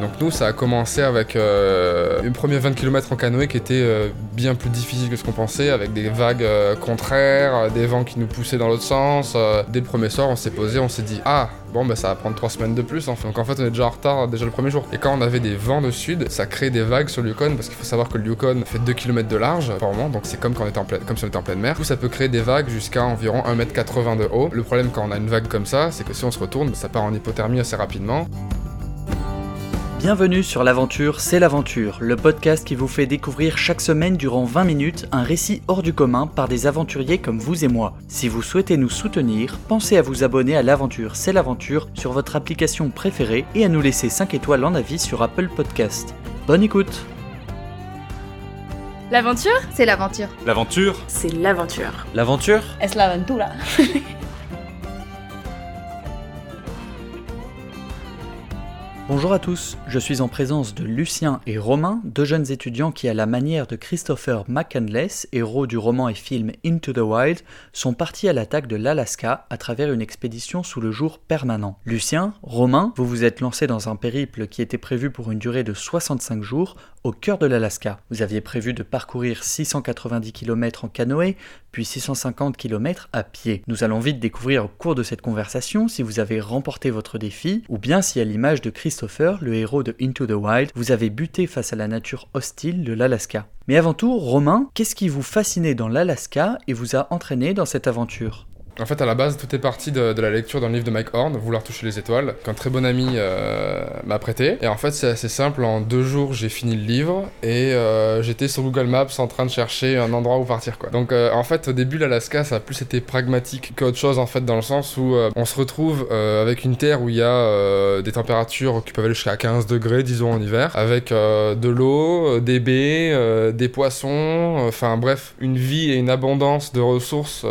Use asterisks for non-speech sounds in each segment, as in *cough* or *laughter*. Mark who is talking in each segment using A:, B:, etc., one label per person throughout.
A: Donc nous, ça a commencé avec euh, une première 20 km en canoë qui était euh, bien plus difficile que ce qu'on pensait, avec des vagues euh, contraires, des vents qui nous poussaient dans l'autre sens. Dès le premier soir, on s'est posé, on s'est dit ah bon bah ça va prendre trois semaines de plus. En fait. Donc en fait, on est déjà en retard déjà le premier jour. Et quand on avait des vents de sud, ça crée des vagues sur le Yukon parce qu'il faut savoir que le Yukon fait 2 km de large par moment, donc c'est comme quand on en comme si on était en pleine mer. Coup, ça peut créer des vagues jusqu'à environ 1m80 de haut. Le problème quand on a une vague comme ça, c'est que si on se retourne, ça part en hypothermie assez rapidement.
B: Bienvenue sur l'aventure, c'est l'aventure, le podcast qui vous fait découvrir chaque semaine durant 20 minutes un récit hors du commun par des aventuriers comme vous et moi. Si vous souhaitez nous soutenir, pensez à vous abonner à l'aventure, c'est l'aventure sur votre application préférée et à nous laisser 5 étoiles en avis sur Apple Podcast. Bonne écoute
C: L'aventure?
D: C'est l'aventure.
E: L'aventure?
F: C'est l'aventure.
B: L'aventure?
C: Es la *laughs*
B: Bonjour à tous, je suis en présence de Lucien et Romain, deux jeunes étudiants qui, à la manière de Christopher McCandless, héros du roman et film Into the Wild, sont partis à l'attaque de l'Alaska à travers une expédition sous le jour permanent. Lucien, Romain, vous vous êtes lancés dans un périple qui était prévu pour une durée de 65 jours au cœur de l'Alaska. Vous aviez prévu de parcourir 690 km en canoë, puis 650 km à pied. Nous allons vite découvrir au cours de cette conversation si vous avez remporté votre défi, ou bien si à l'image de Christopher, le héros de Into the Wild, vous avez buté face à la nature hostile de l'Alaska. Mais avant tout, Romain, qu'est-ce qui vous fascinait dans l'Alaska et vous a entraîné dans cette aventure?
A: En fait, à la base, tout est parti de, la lecture d'un livre de Mike Horn, Vouloir toucher les étoiles, qu'un très bon ami euh, m'a prêté. Et en fait, c'est assez simple. En deux jours, j'ai fini le livre et euh, j'étais sur Google Maps en train de chercher un endroit où partir. Donc, euh, en fait, au début, l'Alaska, ça a plus été pragmatique qu'autre chose, en fait, dans le sens où on se retrouve avec une terre où il y a des températures qui peuvent aller jusqu'à 15 degrés, disons, en hiver, avec de l'eau, des baies, des poissons, enfin bref, une vie et une abondance de ressources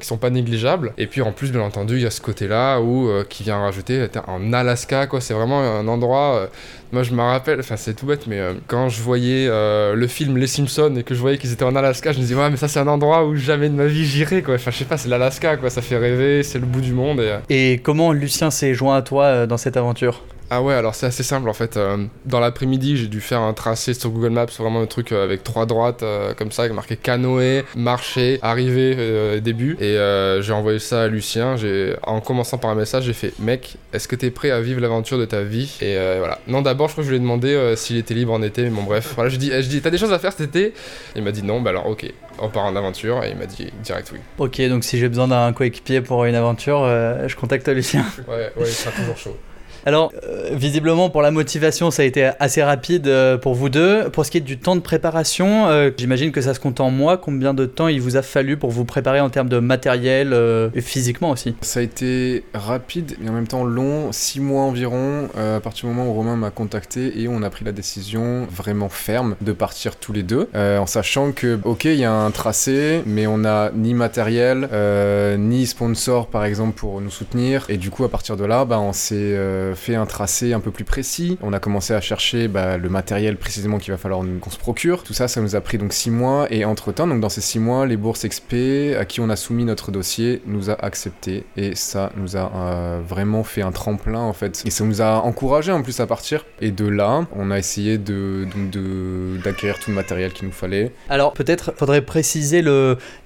A: qui sont pas négligeables. Et puis en plus, bien entendu, il y a ce côté-là où euh, qui vient rajouter euh, en Alaska, quoi. C'est vraiment un endroit. euh, moi, je me rappelle, enfin c'est tout bête, mais euh, quand je voyais euh, le film Les Simpsons et que je voyais qu'ils étaient en Alaska, je me disais ouais, mais ça c'est un endroit où jamais de ma vie j'irai, quoi. Enfin, je sais pas, c'est l'Alaska, quoi. Ça fait rêver, c'est le bout du monde. Et, euh,
B: comment Lucien s'est joint à toi euh, dans cette aventure?
A: Ah ouais, alors c'est assez simple en fait. Euh, dans l'après-midi, j'ai dû faire un tracé sur Google Maps, vraiment un truc euh, avec trois droites euh, comme ça, avec marqué canoë, marché, arrivée, euh, début. Et euh, j'ai envoyé ça à Lucien. J'ai, en commençant par un message, j'ai fait Mec, est-ce que t'es prêt à vivre l'aventure de ta vie? Et euh, voilà. Non, d'abord, je crois que je lui ai demandé s'il était libre en été, mais bon, bref. Voilà, je dis, je dis T'as des choses à faire cet été? Il m'a dit non, bah alors ok, on part en aventure. Et il m'a dit direct oui.
B: Ok, donc si j'ai besoin d'un coéquipier pour une aventure, je contacte Lucien.
A: Ouais, ouais, il sera toujours chaud.
B: Alors, euh, visiblement, pour la motivation, ça a été assez rapide euh, pour vous deux. Pour ce qui est du temps de préparation, euh, j'imagine que ça se compte en mois. Combien de temps il vous a fallu pour vous préparer en termes de matériel et physiquement aussi
E: Ça a été rapide et en même temps long, six mois environ, à partir du moment où Romain m'a contacté et on a pris la décision vraiment ferme de partir tous les deux, en sachant que, ok, il y a un tracé, mais on n'a ni matériel, ni sponsor par exemple pour nous soutenir, et du coup à partir de là, bah, on s'est fait un tracé un peu plus précis, on a commencé à chercher bah, le matériel précisément qu'il va falloir qu'on se procure, tout ça, ça nous a pris donc six mois, et entre temps, donc dans ces six mois, les bourses XP à qui on a soumis notre dossier nous a accepté, et ça nous a euh, vraiment fait un tremplin en fait, et ça nous a encouragé en plus à partir, et de là, on a essayé de d'acquérir tout le matériel qu'il nous fallait.
B: Alors, peut-être faudrait préciser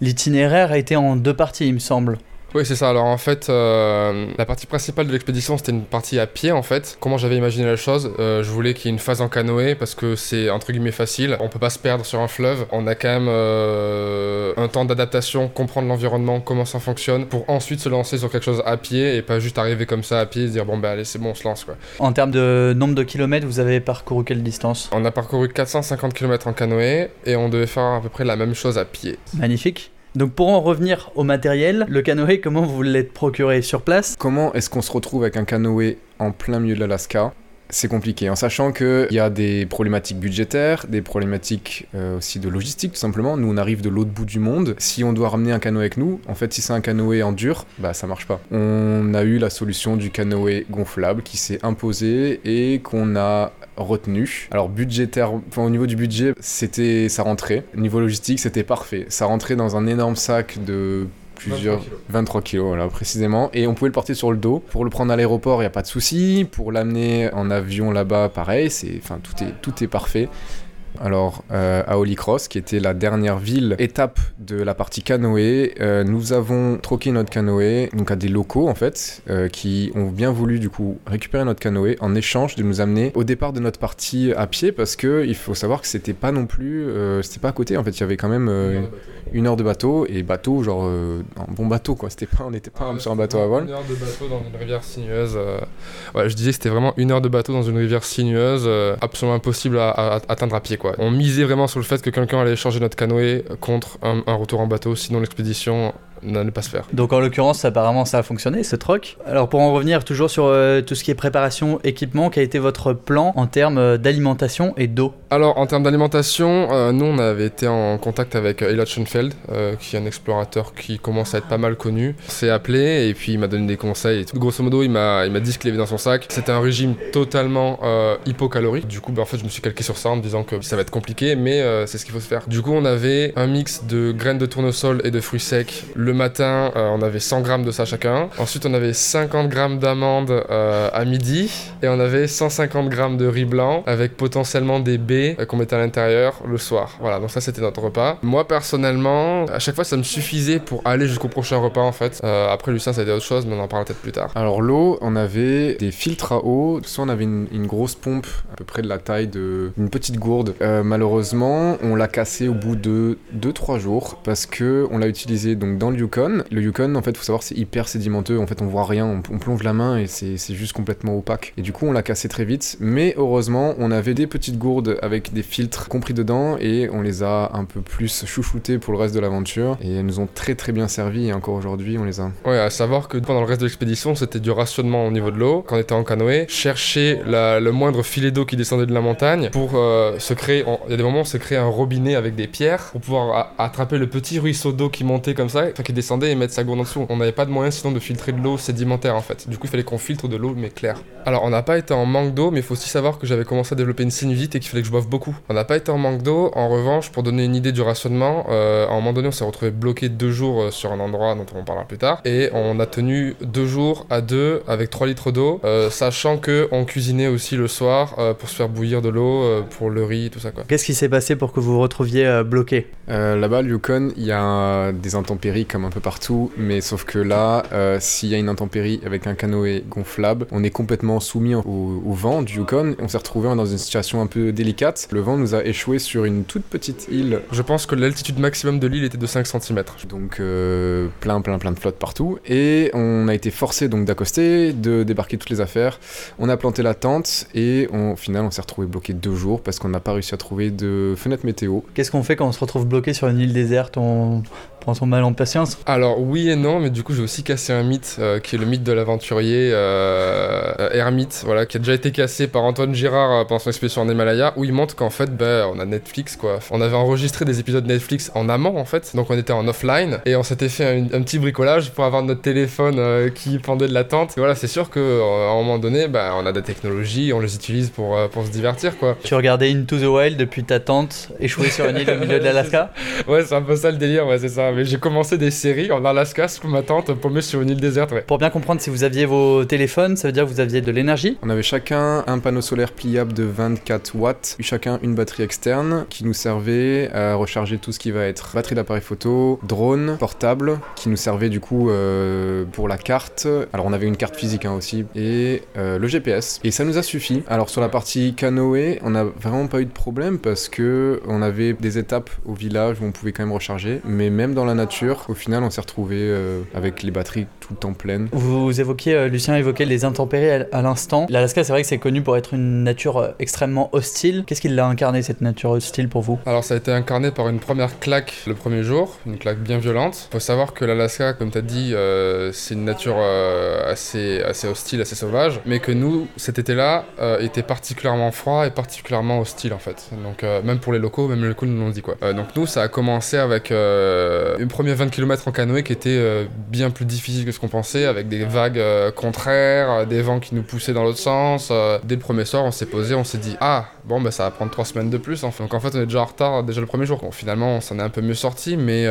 B: l'itinéraire a été en deux parties, il me semble.
A: Oui, c'est ça. Alors en fait, euh, la partie principale de l'expédition, c'était une partie à pied en fait. Comment j'avais imaginé la chose euh, Je voulais qu'il y ait une phase en canoë parce que c'est entre guillemets facile. On peut pas se perdre sur un fleuve. On a quand même euh, un temps d'adaptation, comprendre l'environnement, comment ça fonctionne, pour ensuite se lancer sur quelque chose à pied et pas juste arriver comme ça à pied et se dire bon bah allez c'est bon on se lance quoi.
B: En termes de nombre de kilomètres, vous avez parcouru quelle distance?
A: On a parcouru 450 km en canoë et on devait faire à peu près la même chose à pied.
B: Magnifique. Donc pour en revenir au matériel, le canoë, comment vous l'êtes procuré sur place?
E: Comment est-ce qu'on se retrouve avec un canoë en plein milieu de l'Alaska? C'est compliqué, en sachant qu'il y a des problématiques budgétaires, des problématiques euh, aussi de logistique, tout simplement. Nous, on arrive de l'autre bout du monde. Si on doit ramener un canoë avec nous, en fait, si c'est un canoë en dur, bah ça marche pas. On a eu la solution du canoë gonflable qui s'est imposé et qu'on a retenu. Alors budgétaire, enfin, au niveau du budget, c'était ça rentrait. Niveau logistique, c'était parfait. Ça rentrait dans un énorme sac de plusieurs 23 kilos, voilà, précisément. Et on pouvait le porter sur le dos. Pour le prendre à l'aéroport, il n'y a pas de souci. Pour l'amener en avion là-bas, pareil. C'est, enfin, tout est, tout est parfait. Alors, euh, à Holy Cross, qui était la dernière ville, étape de la partie canoë, euh, nous avons troqué notre canoë donc à des locaux en fait, euh, qui ont bien voulu du coup récupérer notre canoë en échange de nous amener au départ de notre partie à pied parce que il faut savoir que c'était pas non plus, c'était pas à côté en fait, il y avait quand même une heure de bateau et bateau genre un bon bateau quoi, c'était pas, on n'était pas
A: Ah,
E: sur un bateau à voile.
A: Une heure de bateau dans une rivière sinueuse. euh, Ouais, je disais que c'était vraiment une heure de bateau dans une rivière sinueuse, euh, absolument impossible à, à- à atteindre à pied quoi. On misait vraiment sur le fait que quelqu'un allait changer notre canoë contre un, retour en bateau, sinon l'expédition n'allait pas se faire.
B: Donc en l'occurrence, apparemment, ça a fonctionné, ce troc. Alors pour en revenir toujours sur euh, tout ce qui est préparation, équipement, quel a été votre plan en termes euh, d'alimentation et d'eau?
A: Alors, en termes d'alimentation, euh, nous, on avait été en contact avec Elliot Schoenfeld, euh, qui est un explorateur qui commence à être pas mal connu. On s'est appelé et puis il m'a donné des conseils. et tout. Grosso modo, il m'a il m'a dit ce qu'il avait dans son sac. C'était un régime totalement hypocalorique. Du coup, bah, en fait, je me suis calqué sur ça en me disant que ça va être compliqué, mais c'est ce qu'il faut se faire. Du coup, on avait un mix de graines de tournesol et de fruits secs. Le matin, euh, on avait 100 grammes de ça chacun. Ensuite, on avait 50 grammes d'amandes euh, à midi et on avait 150 grammes de riz blanc avec potentiellement des baies euh, qu'on mettait à l'intérieur le soir. Voilà, donc ça c'était notre repas. Moi personnellement, à chaque fois ça me suffisait pour aller jusqu'au prochain repas en fait. Après Lucien ça a été autre chose, mais on en parlera peut-être plus tard.
E: Alors l'eau, on avait des filtres à eau, soit on avait une, grosse pompe à peu près de la taille de une petite gourde. Malheureusement, on l'a cassé au bout de 2-3 jours parce que on l'a utilisé donc dans le Yukon. Le Yukon, en fait, faut savoir, c'est hyper sédimenteux. En fait, on voit rien, on, on plonge la main et c'est juste complètement opaque. Et du coup, on l'a cassé très vite. Mais heureusement, on avait des petites gourdes avec des filtres compris dedans et on les a un peu plus chouchoutés pour le reste de l'aventure. Et elles nous ont très très bien servi et encore aujourd'hui, on les a.
A: Ouais, à savoir que pendant le reste de l'expédition, c'était du rationnement au niveau de l'eau. Quand on était en canoë, chercher le moindre filet d'eau qui descendait de la montagne pour euh, se créer. Il y a des moments on se créait un robinet avec des pierres pour pouvoir attraper le petit ruisseau d'eau qui montait comme ça, qui descendait et mettre sa gourde en dessous. On n'avait pas de moyen sinon de filtrer de l'eau sédimentaire en fait. Du coup, il fallait qu'on filtre de l'eau mais claire. Alors, on n'a pas été en manque d'eau, mais il faut aussi savoir que j'avais commencé à développer une sinusite et qu'il fallait que je boive beaucoup. On n'a pas été en manque d'eau. En revanche, pour donner une idée du rationnement, euh, à un moment donné, on s'est retrouvé bloqué deux jours euh, sur un endroit dont on parlera plus tard. Et on a tenu deux jours à deux avec 3 litres d'eau, euh, sachant que on cuisinait aussi le soir euh, pour se faire bouillir de l'eau euh, pour le riz, tout ça quoi.
B: Qu'est-ce qui s'est passé pour que vous vous retrouviez euh, bloqué?
E: Euh, Là-bas, Yukon, il y a des intempéries comme un peu partout, mais sauf que là, euh, s'il y a une intempérie avec un canoë gonflable, on est complètement soumis au, au vent du Yukon. On s'est retrouvé dans une situation un peu délicate. Le vent nous a échoué sur une toute petite île,
A: Je pense que l'altitude maximum de l'île était de 5 cm.
E: donc euh, plein, plein, plein de flotte partout. Et on a été forcé donc d'accoster, de débarquer toutes les affaires. On a planté la tente et on- au final, on s'est retrouvé bloqué deux jours parce qu'on n'a pas réussi à trouver de fenêtre météo.
B: Qu'est-ce qu'on fait quand on se retrouve bloqué sur une île déserte? On prend son mal en patience
A: Alors oui et non, mais du coup j'ai aussi cassé un mythe euh, qui est le mythe de l'aventurier euh, euh, ermite, voilà, qui a déjà été cassé par Antoine Girard euh, pendant son expédition en Himalaya, où il montre qu'en fait, ben, on a Netflix quoi. On avait enregistré des épisodes Netflix en amont en fait, donc on était en offline et on s'était fait un, un petit bricolage pour avoir notre téléphone euh, qui pendait de la tente. Et voilà, c'est sûr que à un moment donné, ben, on a des technologies, on les utilise pour, pour se divertir quoi.
B: Tu regardais Into the Wild depuis ta tente échouée sur une île au milieu de l'Alaska *laughs*
A: Ouais, c'est un peu ça le délire, ouais, c'est ça. Mais j'ai commencé des séries en Alaska sous ma tente, paumée sur une île déserte, ouais.
B: Pour bien comprendre, si vous aviez vos téléphones, ça veut dire que vous aviez de l'énergie
E: On avait chacun un panneau solaire pliable de 24 watts, chacun une batterie externe qui nous servait à recharger tout ce qui va être batterie d'appareil photo, drone, portable, qui nous servait du coup euh, pour la carte. Alors on avait une carte physique hein, aussi, et euh, le GPS. Et ça nous a suffi. Alors sur la partie canoë, on n'a vraiment pas eu de problème parce que on avait des étapes au village où on pouvait quand même recharger, mais même dans la nature, au final on s'est retrouvé euh, avec les batteries tout le temps pleines.
B: Vous évoquiez, euh, Lucien évoquait les intempéries à, l'instant. L'Alaska, c'est vrai que c'est connu pour être une nature euh, extrêmement hostile. Qu'est-ce qui l'a incarné, cette nature hostile pour vous?
A: Alors ça a été incarné par une première claque le premier jour, une claque bien violente. Faut savoir que l'Alaska, comme t'as dit, euh, c'est une nature euh, assez, assez hostile, assez sauvage, mais que nous, cet été-là, euh, était particulièrement froid et particulièrement hostile en fait. Donc euh, même pour les locaux, même les locaux nous l'ont dit quoi. Euh, donc nous, ça a commencé avec euh, une première 20 km en canoë qui était euh, bien plus difficile que ce qu'on pensait, avec des vagues euh, contraires, euh, des vents qui nous poussaient dans l'autre sens. dès le premier soir, on s'est posé, on s'est dit ah bon bah ça va prendre trois semaines de plus. Donc en fait on est déjà en retard déjà le premier jour. Bon, finalement on s'en est un peu mieux sorti, mais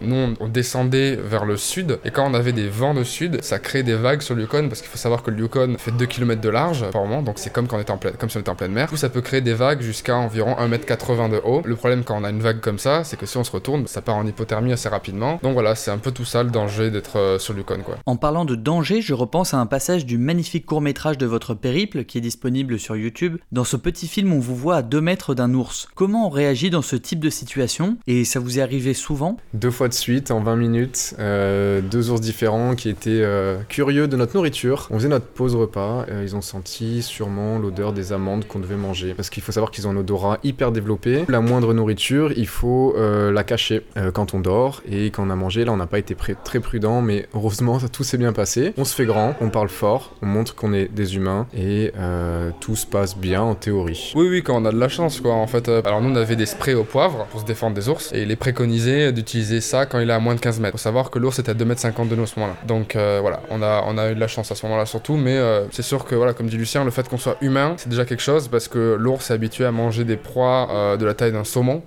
A: nous on, descendait vers le sud et quand on avait des vents de sud, ça crée des vagues sur le Yukon parce qu'il faut savoir que le Yukon fait 2 km de large par moment, donc c'est comme quand on était en pleine, comme si on était en pleine mer. Du coup ça peut créer des vagues jusqu'à environ 1m80 de haut. Le problème quand on a une vague comme ça, c'est que si on se retourne, ça part en hypothermie assez rapidement. Donc voilà, c'est un peu tout ça le danger d'être euh, sur Yukon quoi.
B: En parlant de danger, je repense à un passage du magnifique court-métrage de votre périple qui est disponible sur YouTube. Dans ce petit film, on vous voit à 2 mètres d'un ours. Comment on réagit dans ce type de situation? Et ça vous est arrivé souvent?
E: Deux fois de suite, en 20 minutes, euh, deux ours différents qui étaient euh, curieux de notre nourriture. On faisait notre pause repas, ils ont senti sûrement l'odeur des amandes qu'on devait manger. Parce qu'il faut savoir qu'ils ont un odorat hyper développé. La moindre nourriture, il faut euh, la cacher euh, quand on Et quand on a mangé, là on n'a pas été très prudent, mais heureusement *laughs* tout s'est bien passé. On se fait grand, on parle fort, on montre qu'on est des humains et euh, tout se passe bien en théorie.
A: Oui, oui, quand on a de la chance, quoi. En fait, euh, alors nous, on avait des sprays au poivre pour se défendre des ours, et il est préconisé d'utiliser ça quand il est à moins de 15 mètres. Faut savoir que l'ours était à 2,50 m de nous à ce moment-là. Donc euh, voilà, on a, on a eu de la chance à ce moment-là surtout, mais c'est sûr que, voilà, comme dit Lucien, le fait qu'on soit humain, c'est déjà quelque chose parce que l'ours est habitué à manger des proies de la taille d'un saumon.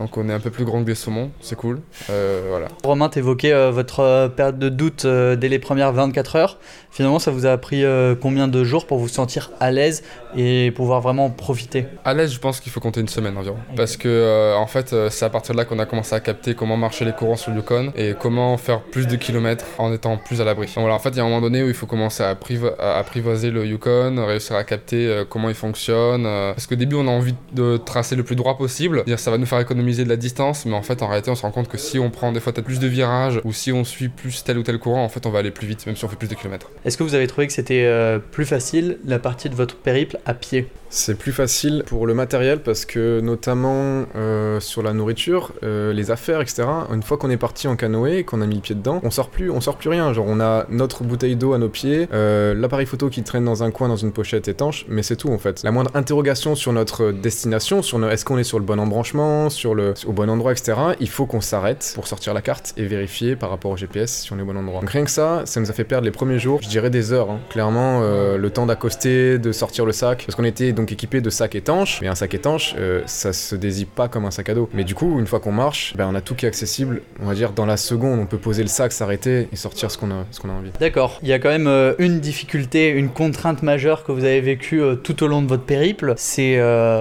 A: Donc on est un peu plus grand que des saumons, c'est cool. Euh, voilà.
B: Romain, t'évoquais euh, votre euh, période de doute euh, dès les premières 24 heures. Finalement, ça vous a pris euh, combien de jours pour vous sentir à l'aise et pouvoir vraiment en profiter?
A: À l'aise, je pense qu'il faut compter une semaine environ. Parce que, en fait, c'est à partir de là qu'on a commencé à capter comment marchaient les courants sur le Yukon et comment faire plus de kilomètres en étant plus à l'abri. Donc voilà, en fait, il y a un moment donné où il faut commencer à, à apprivoiser le Yukon, réussir à capter comment il fonctionne. parce qu'au début, on a envie de tracer le plus droit possible. Ça va nous faire économiser de la distance, mais en fait, en réalité, on se rend compte que si on prend des fois peut-être plus de virages ou si on suit plus tel ou tel courant, en fait, on va aller plus vite, même si on fait plus de kilomètres.
B: Est-ce que vous avez trouvé que c'était euh, plus facile la partie de votre périple à pied?
E: C'est plus facile pour le matériel parce que notamment euh, sur la nourriture, euh, les affaires, etc. Une fois qu'on est parti en canoë, qu'on a mis le pied dedans, on sort plus, on sort plus rien. Genre on a notre bouteille d'eau à nos pieds, euh, l'appareil photo qui traîne dans un coin dans une pochette étanche, mais c'est tout en fait. La moindre interrogation sur notre destination, sur est-ce qu'on est sur le bon embranchement, sur au bon endroit, etc. Il faut qu'on s'arrête pour sortir la carte et vérifier par rapport au GPS si on est au bon endroit. Donc rien que ça, ça nous a fait perdre les premiers jours, je dirais des heures. hein. Clairement, euh, le temps d'accoster, de sortir le sac, parce qu'on était donc équipé de sacs étanches. Mais un sac étanche, euh, ça se désigne pas comme un sac à dos. Mais du coup, une fois qu'on marche, ben, on a tout qui est accessible. On va dire dans la seconde, on peut poser le sac, s'arrêter et sortir ce qu'on a, a envie.
B: D'accord. Il y a quand même euh, une difficulté, une contrainte majeure que vous avez vécue tout au long de votre périple, c'est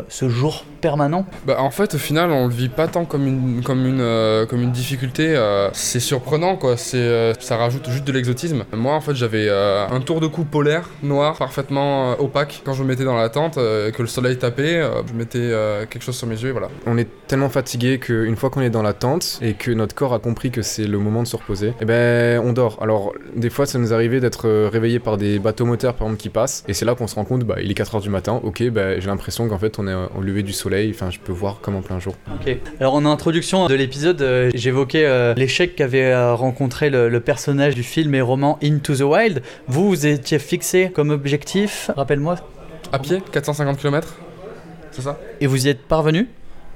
B: ce jour permanent.
A: Bah, en fait, au final, on le vit pas tant comme une, comme une, euh, comme une difficulté. euh, c'est surprenant, quoi. C'est, euh, ça rajoute juste de l'exotisme. Moi, en fait, j'avais euh, un tour de cou polaire, noir, parfaitement euh, opaque. Quand je me mettais dans la tente, euh, que le soleil tapait, euh, je mettais euh, quelque chose sur mes yeux, et voilà.
E: On est tellement fatigué qu'une fois qu'on est dans la tente et que notre corps a compris que c'est le moment de se reposer, eh ben on dort. Alors des fois ça nous arrivait d'être réveillé par des bateaux moteurs par exemple qui passent et c'est là qu'on se rend compte bah il est 4h du matin, ok bah j'ai l'impression qu'en fait on est au lever du soleil, enfin je peux voir comme en plein jour.
B: Ok. Alors en introduction de l'épisode, euh, j'évoquais euh, l'échec qu'avait euh, rencontré le, le personnage du film et roman Into the Wild. Vous, vous étiez fixé comme objectif, rappelle-moi,
A: À pied, 450 km C'est ça?
B: Et vous y êtes parvenu?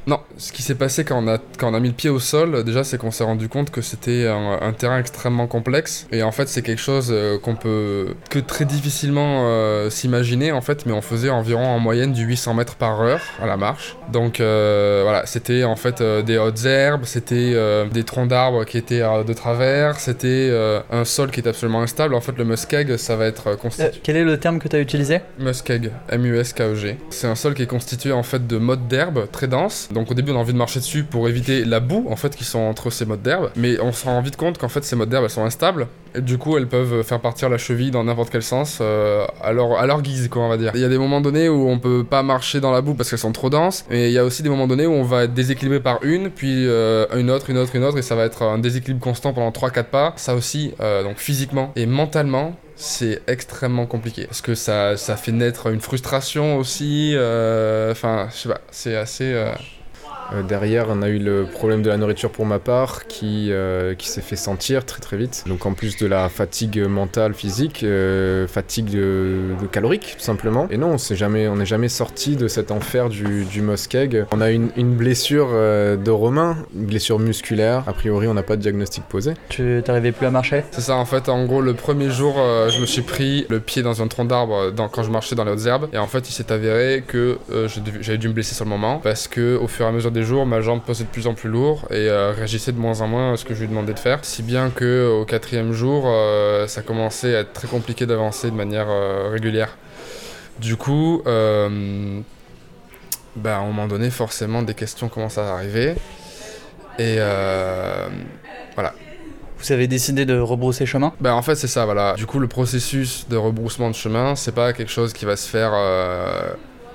A: Non, ce qui s'est passé quand on, a, quand on a mis le pied au sol, déjà, c'est qu'on s'est rendu compte que c'était un, un terrain extrêmement complexe. Et en fait, c'est quelque chose euh, qu'on peut que très difficilement euh, s'imaginer, en fait, mais on faisait environ en moyenne du 800 mètres par heure à la marche. Donc euh, voilà, c'était en fait des hautes herbes, c'était des troncs d'arbres qui étaient de travers, c'était un sol qui est absolument instable. En fait, le muskeg, ça va être constitué.
B: Quel est le terme que tu as utilisé?
A: Muskeg, M-U-S-K-E-G. C'est un sol qui est constitué en fait de mottes d'herbe très denses. Donc au début on a envie de marcher dessus pour éviter la boue en fait qui sont entre ces mottes d'herbe. Mais on se rend vite compte qu'en fait ces mottes d'herbe elles sont instables. Et du coup elles peuvent faire partir la cheville dans n'importe quel sens euh, à, leur, guise quoi on va dire. Il y a des moments donnés où on peut pas marcher dans la boue parce qu'elles sont trop denses. Et il y a aussi des moments donnés où on va être déséquilibré par une, puis euh, une autre, une autre, une autre. Et ça va être un déséquilibre constant pendant 3-4 pas. Ça aussi, euh, donc physiquement et mentalement, c'est extrêmement compliqué parce que ça, ça fait naître une frustration aussi. Enfin, je sais pas, c'est assez. Euh,
E: derrière, on a eu le problème de la nourriture pour ma part qui, euh, qui s'est fait sentir très très vite. Donc en plus de la fatigue mentale, physique, euh, fatigue de, de calorique tout simplement. Et non, on s'est jamais, on n'est jamais sorti de cet enfer du, du Muskeg. On a une, une blessure euh, de Romain, une blessure musculaire. A priori, on n'a pas de diagnostic posé.
B: Tu t'arrivais plus à marcher?
A: C'est ça, en fait, en gros, le premier jour, euh, je me suis pris le pied dans un tronc d'arbre dans- quand je marchais dans les hautes herbes. Et en fait, il s'est avéré que euh, j'avais dû me blesser sur le moment parce que au fur et à mesure des jours, ma jambe pesait de plus en plus lourd et euh, réagissait de moins en moins à ce que je lui demandais de faire. Si bien que au quatrième jour, euh, ça commençait à être très compliqué d'avancer de manière euh, régulière. Du coup, bah, à un moment donné, forcément, des questions commencent à arriver. Et euh,
B: Vous avez décidé de rebrousser chemin?
A: Ben en fait c'est ça voilà. Du coup le processus de rebroussement de chemin c'est pas quelque chose qui va se faire euh,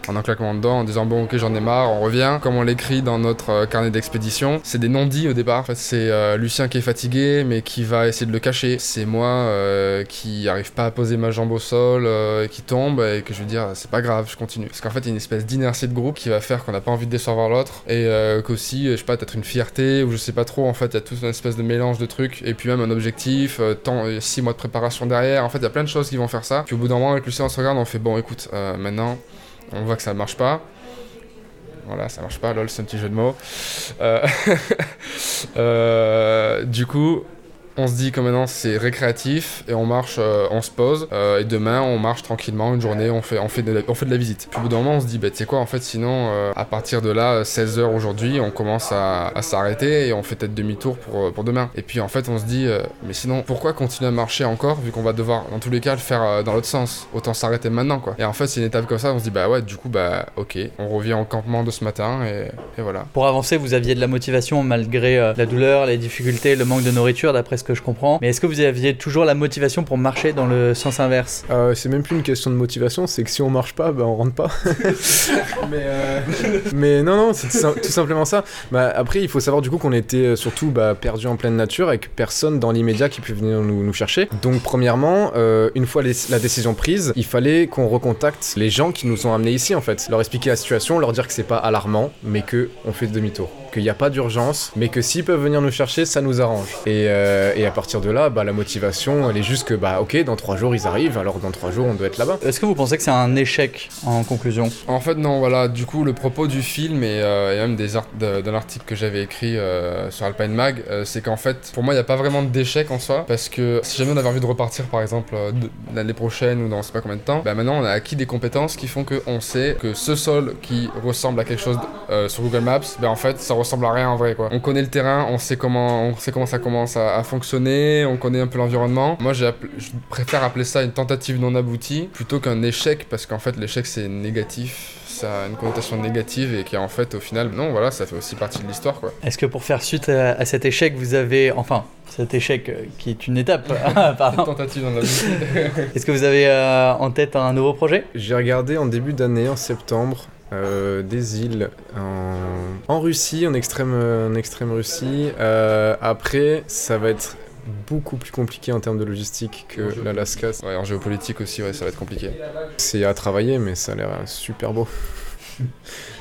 A: en un claquement de dents en disant bon ok j'en ai marre on revient comme on l'écrit dans notre euh, carnet d'expédition. C'est des non-dits au départ. En fait c'est euh, Lucien qui est fatigué mais qui va essayer de le cacher. C'est moi euh, qui arrive pas à poser ma jambe au sol qui tombe et que je vais dire c'est pas grave je continue. Parce qu'en fait il y a une espèce d'inertie de groupe qui va faire qu'on n'a pas envie de décevoir l'autre et qu'aussi je sais pas peut-être une fierté ou je sais pas trop en fait il y a toute une espèce de mélange de trucs et puis même un objectif, temps, 6 mois de préparation derrière. En fait il y a plein de choses qui vont faire ça. Puis au bout d'un moment avec Lucien on se regarde on fait bon écoute maintenant on voit que ça marche pas. Voilà, ça marche pas, lol, c'est un petit jeu de mots. Euh, *laughs* euh, du coup, on se dit que maintenant c'est récréatif et on marche, euh, on se pose. euh, et demain, on marche tranquillement une journée, on fait, on fait, de, la, on fait de la visite. Puis au bout d'un moment, on se dit, bah tu sais quoi, en fait, sinon, euh, à partir de là, 16h aujourd'hui, on commence à, s'arrêter et on fait peut-être demi-tour pour, pour demain. Et puis en fait, on se dit, mais sinon, pourquoi continuer à marcher encore vu qu'on va devoir, dans tous les cas, le faire dans l'autre sens? Autant s'arrêter maintenant, quoi. Et en fait, c'est une étape comme ça, on se dit, bah ouais, du coup, bah ok, on revient au campement de ce matin et, et voilà.
B: Pour avancer, vous aviez de la motivation malgré la douleur, les difficultés, le manque de nourriture, d'après ce que je comprends. Mais est-ce que vous aviez toujours la motivation pour marcher dans le sens inverse?
E: Euh, c'est même plus une question de motivation, c'est que si on marche pas, bah on rentre pas. *laughs* mais, euh, mais non, non, c'est tout, sim- tout simplement ça. Bah, après, il faut savoir du coup qu'on était euh, surtout bah, perdus en pleine nature avec personne dans l'immédiat qui pouvait venir nous, nous chercher. Donc, premièrement, euh, une fois les- la décision prise, il fallait qu'on recontacte les gens qui nous ont amenés ici en fait. Leur expliquer la situation, leur dire que c'est pas alarmant, mais que on fait demi-tour. Qu'il n'y a pas d'urgence, mais que s'ils peuvent venir nous chercher, ça nous arrange. Et, euh, et à partir de là, bah, la motivation, elle est juste que, bah ok, dans trois jours ils arrivent, alors dans trois jours on doit être là-bas.
B: Est-ce que vous pensez que c'est un échec en conclusion?
A: En fait, non, voilà, du coup, le propos du film et, euh, et même des art- de, de l'article que j'avais écrit euh, sur Alpine Mag, euh, c'est qu'en fait, pour moi, il n'y a pas vraiment d'échec en soi, parce que si jamais on avait envie de repartir, par exemple, euh, de- l'année prochaine ou dans je sais pas combien de temps, bah maintenant, on a acquis des compétences qui font qu'on sait que ce sol qui ressemble à quelque chose euh, sur Google Maps, bah en fait, ça ressemble à rien en vrai, quoi. On connaît le terrain, on sait comment, on sait comment ça commence à, à fonctionner, on connaît un peu l'environnement. Moi, je préfère appeler ça une tentative non aboutie plutôt qu'un échec, parce qu'en fait, l'échec, c'est négatif ça a une connotation négative et qui en fait au final non voilà ça fait aussi partie de l'histoire quoi.
B: Est-ce que pour faire suite à, à cet échec, vous avez, enfin, cet échec euh, qui est une étape, ah, *laughs* pardon.
A: Tentative dans la vie.
B: Est-ce que vous avez euh, en tête un nouveau projet?
E: J'ai regardé en début d'année, en septembre, euh, des îles en, en Russie, en extrême, en extrême Russie. Euh, après, ça va être beaucoup plus compliqué en termes de logistique que l'Alaska.
A: ouais en géopolitique aussi ouais ça va être compliqué.
E: C'est à travailler, mais ça a l'air super beau.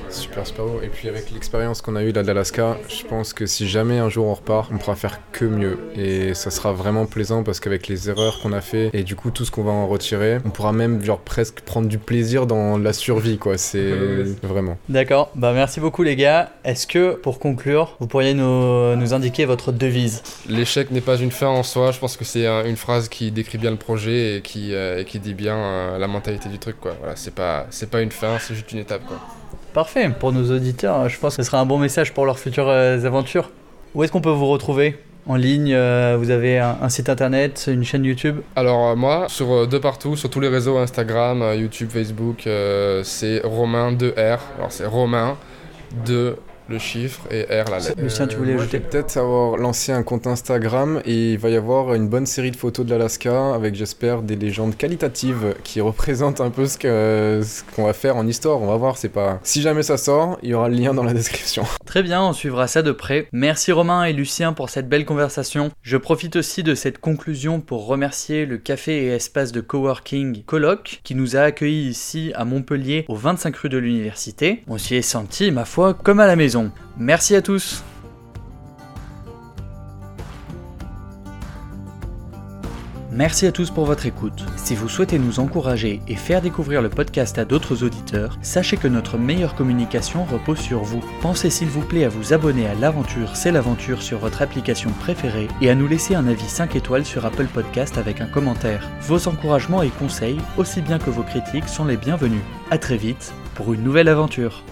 E: Super, super beau. Et puis avec l'expérience qu'on a eue là d'Alaska, je pense que si jamais un jour on repart, on pourra faire que mieux. Et ça sera vraiment plaisant parce qu'avec les erreurs qu'on a fait et du coup tout ce qu'on va en retirer, on pourra même genre presque prendre du plaisir dans la survie quoi. C'est vraiment.
B: D'accord, bah merci beaucoup les gars. Est-ce que pour conclure, vous pourriez nous, nous indiquer votre devise?
A: L'échec n'est pas une fin en soi, je pense que c'est une phrase qui décrit bien le projet et qui, euh, et qui dit bien euh, la mentalité du truc quoi. Voilà, c'est pas c'est pas une fin, c'est juste une étape quoi.
B: Parfait, pour nos auditeurs, je pense que ce sera un bon message pour leurs futures euh, aventures. Où est-ce qu'on peut vous retrouver En ligne, euh, vous avez un, site internet, une chaîne YouTube?
A: Alors euh, moi, sur de partout, sur tous les réseaux Instagram, YouTube, Facebook, c'est Romain 2R. Alors c'est Romain 2 le chiffre et R la lettre.
B: Lucien, tu voulais
E: moi,
B: ajouter
E: je vais peut-être avoir lancé un compte Instagram et il va y avoir une bonne série de photos de l'Alaska avec, j'espère, des légendes qualitatives qui *laughs* représentent un peu ce que- ce qu'on va faire en histoire. On va voir, c'est pas. Si jamais ça sort, il y aura le lien dans la description. *laughs*
B: Très bien, on suivra ça de près. Merci Romain et Lucien pour cette belle conversation. Je profite aussi de cette conclusion pour remercier le café et espace de coworking Coloc qui nous a accueillis ici à Montpellier au 25 rue de l'université. On s'y est senti, ma foi, comme à la maison. Merci à tous. Merci à tous pour votre écoute. Si vous souhaitez nous encourager et faire découvrir le podcast à d'autres auditeurs, sachez que notre meilleure communication repose sur vous. Pensez s'il vous plaît à vous abonner à l'aventure C'est l'aventure sur votre application préférée et à nous laisser un avis 5 étoiles sur Apple Podcast avec un commentaire. Vos encouragements et conseils, aussi bien que vos critiques, sont les bienvenus. A très vite pour une nouvelle aventure.